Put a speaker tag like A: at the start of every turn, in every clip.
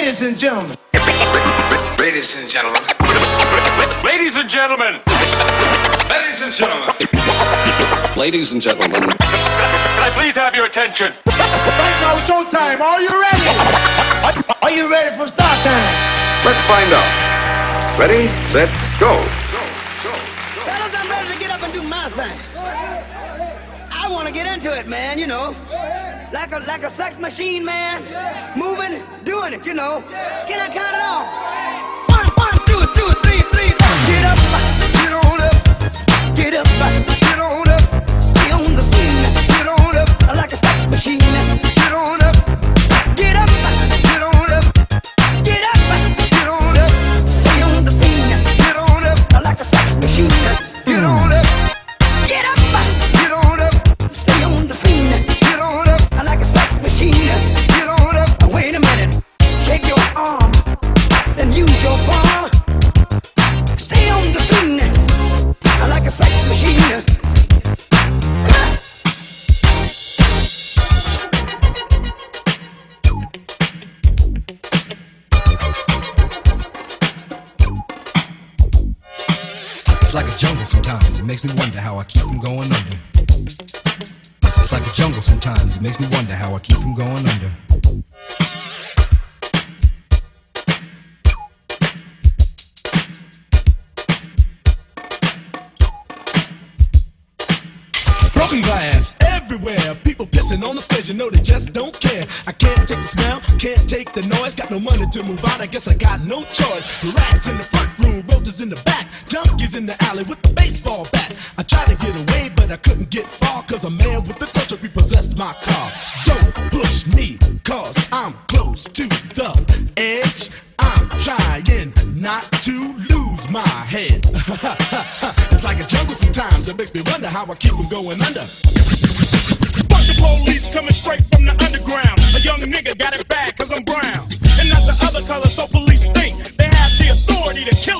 A: Ladies and gentlemen.
B: Ladies and gentlemen.
C: Ladies and gentlemen.
B: Ladies and gentlemen.
D: Ladies and gentlemen.
C: Can I please have your attention?
A: Right now, showtime. Are you ready? Are you ready for start time?
E: Let's find out. Ready, set, go.
F: Fellas, I'm ready to get up and do my thing. I want to get into it, man, you know. Like a like a sex machine, man. Moving, doing it, you know. Can I count it off? One, one, two, two, three, three. Get up, get on up. Get up, get on up.
G: It's like a jungle sometimes. It makes me wonder how I keep from going under. It's like a jungle sometimes. It makes me wonder how I keep from going under.
H: Broken glass everywhere. People pissing on the stage, you know they just don't care. I can't take the smell, can't take the noise. Got no money to move out, I guess I got no choice. Rats in the front room, roaches in the back, junkies in the alley with the baseball bat. I tried to get away, but I couldn't get far, cause a man with the touch of repossessed my car. Don't push me, cause I'm close to the edge. I'm trying not to lose my head. it's like a jungle sometimes, it makes me wonder how I keep from going under.
I: Fuck the police coming straight from the underground. A young nigga got it bad cause I'm brown. And not the other color, so police think they have the authority to kill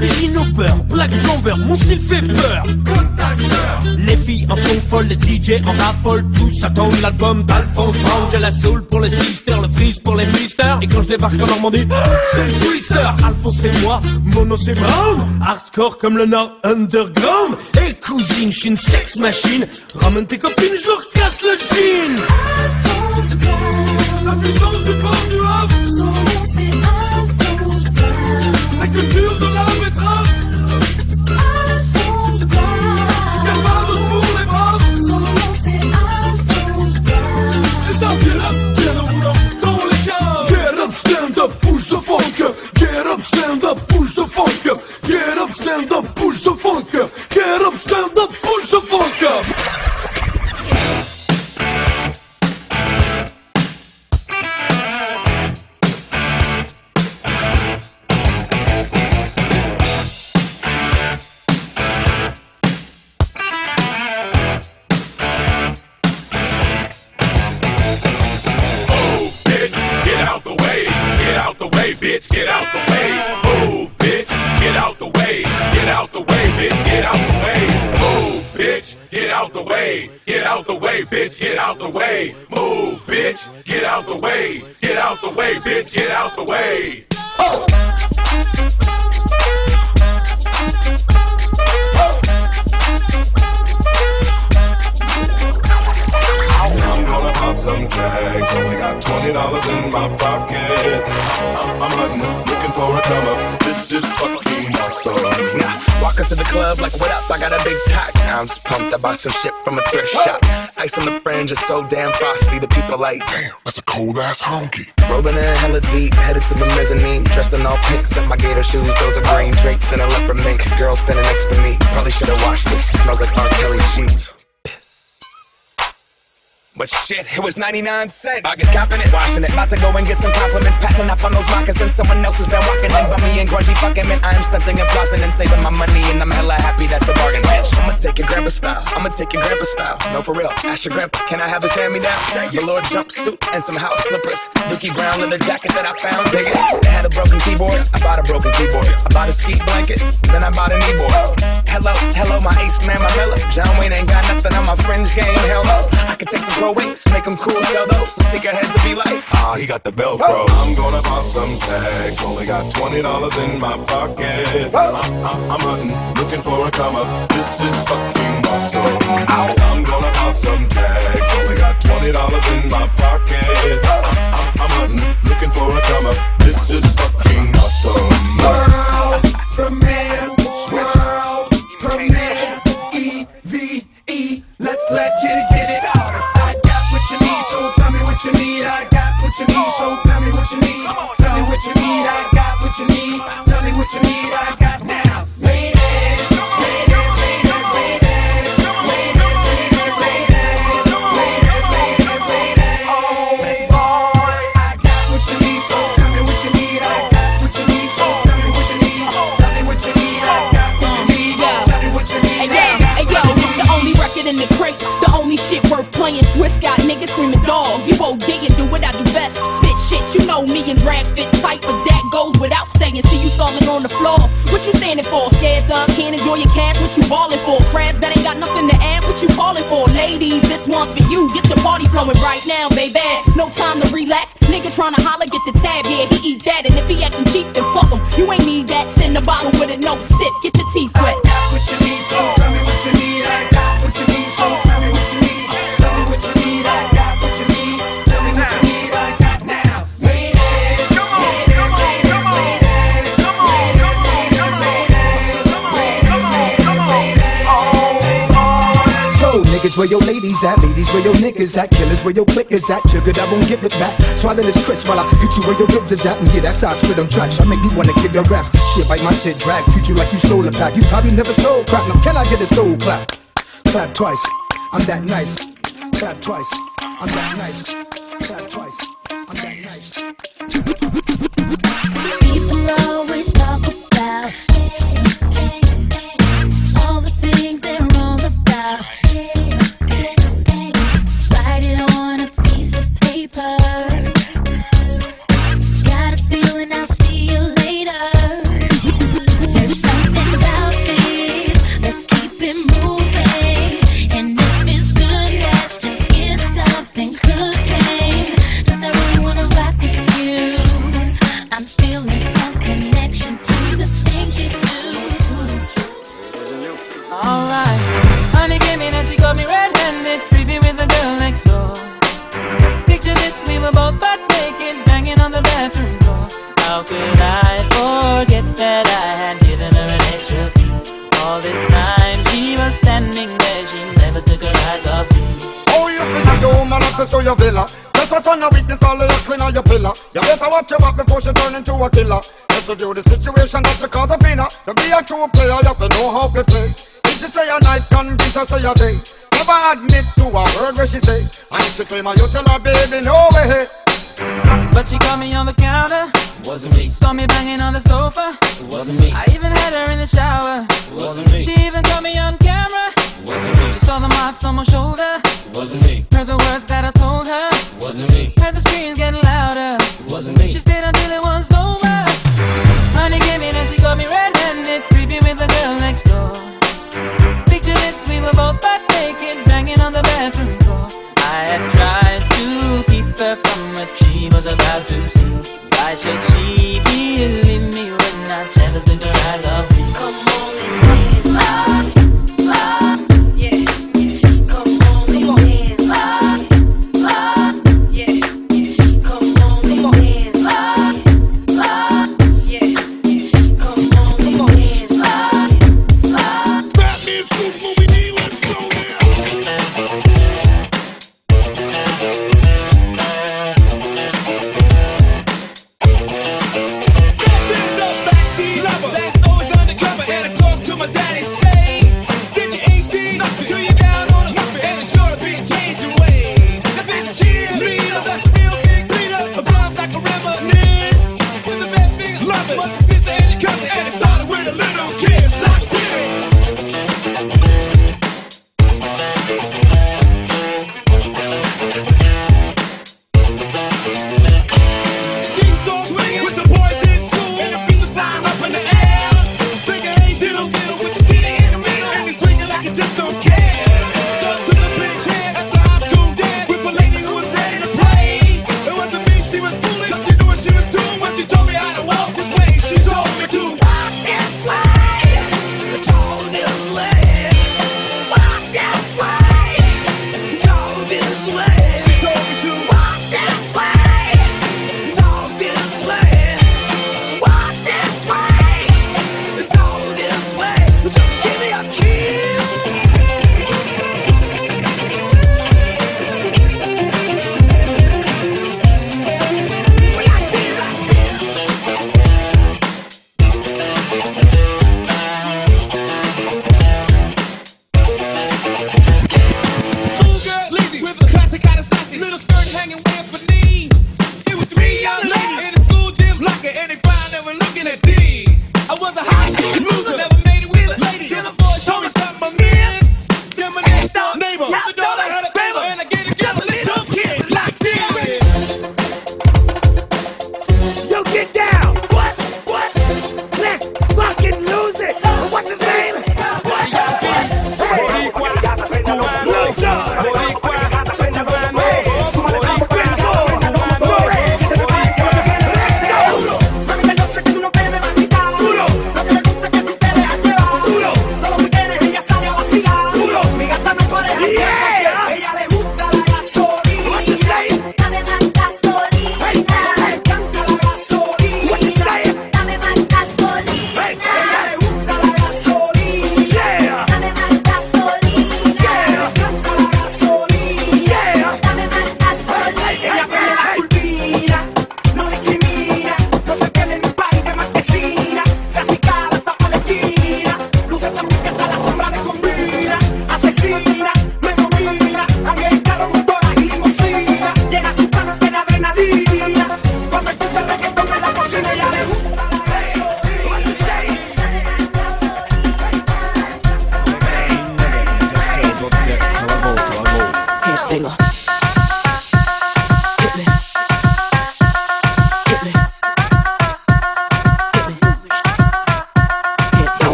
J: Au beurre, Black Bomber, mon style fait peur.
K: Comme ta sœur.
J: Les filles en sont folles, les DJ en raffolent, tous attendent l'album d'Alphonse Brown. J'ai la soul pour les sisters, le freeze pour les misters. Et quand je débarque en Normandie, c'est le twister. Alphonse c'est moi, Mono c'est Brown. Hardcore comme le Nord Underground. Et cousine, je suis une sex machine. Ramène tes copines, je leur casse le jean.
K: La puissance du port du Havre. Son nom c'est Alphonse La culture de la
I: way. Get out the way, bitch, get out the way. Move, bitch, get out the way. Get out the way, bitch, get out the way.
L: I'm gonna pump some tags. Only got twenty dollars in my pocket. I'm, I'm hunting, looking for a come up. This is fucking awesome.
M: Nah, walk into the club like, what up? I got a big pack. I'm just pumped. I bought some shit from a thrift shop. Ice on the fringe is so damn frosty. The people like, damn, that's a cold ass honky. Rolling in hella deep, headed to the mezzanine. Dressed in all pink, set my gator shoes. Those are green draped in a leopard mink. Girl standing next But shit, it was 99 cents. I get copping it, washing it. About to go and get some compliments. Passing up on those moccasins. Someone else has been walking in by me and grungy fucking man. I'm stunting and flossing and saving my money. And I'm hella happy that's a bargain, bitch. I'ma take your grandpa style. I'ma take your grandpa style. No, for real. Ask your grandpa, can I have his hand me down? Velour jumpsuit and some house slippers. Dookie brown leather jacket that I found. Dig it. They had a broken keyboard. I bought a broken keyboard. I bought a ski blanket. Then I bought a kneeboard. Hello, hello, my ace man, my mellow. John Wayne ain't got nothing on my fringe game. Hell no. I can take some wings, make them cool, sell those. So sneakerheads will be like, ah, he got the Velcro.
L: I'm gonna pop some tags. Only got twenty dollars in my pocket. I'm, I'm, I'm hunting, looking for a come up. This is fucking awesome. I'm gonna pop some tags. Only got twenty dollars in my pocket. I'm, I'm, I'm hunting, looking for a come up. This is fucking awesome.
K: You
N: ballin' for? Crabs that ain't got nothing to add. What you callin' for? Ladies, this one's for you. Get your party flowing right now, baby. No time to relax. Nigga tryna holler, get the tab. Yeah, he eat that. And if he actin' cheap, then fuck him. You ain't need that. Send a bottle with it, no sip. Get your teeth wet.
O: Where your ladies at, ladies where your niggas at, killers where your clickers at, sugar I won't give it back. Swallow this crisp while I hit you where your ribs is at, and yeah that's how I spit on tracks. I make you wanna give your raps. Shit bite my shit drag, treat you like you stole a pack. You probably never sold crack. Now can I get a soul clap? Clap twice. I'm that nice. Clap twice. I'm that nice. Clap twice. I'm that nice.
P: People always
Q: killer. Just review the situation that you call the winner. To be a true player, you have to know how to play. If she say a night, convince her say a day. Never admit to a word where she say. And if she claim her, you tell her, baby, no way.
R: But she caught me on the counter.
S: Wasn't me.
R: Saw me banging on the sofa.
S: Wasn't me.
R: I even had her in the shower.
S: Wasn't me.
R: She even caught me on camera.
S: Wasn't me.
R: She saw the marks on my shoulder.
S: Wasn't me.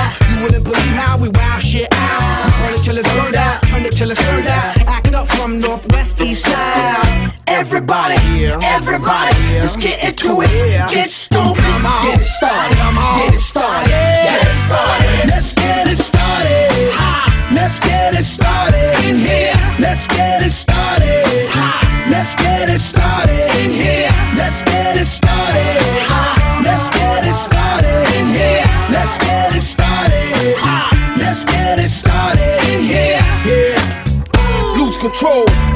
T: Out. You wouldn't believe how we wow shit out. Burn it till it's burned out, turn it till it's turned out. Act up from northwest, east side. Everybody, everybody, let's get into it. Get stupid, get it started, get it started, get it started. Let's get it started. Let's get it started in here. Let's get it started.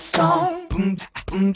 K: song. Boom, boom,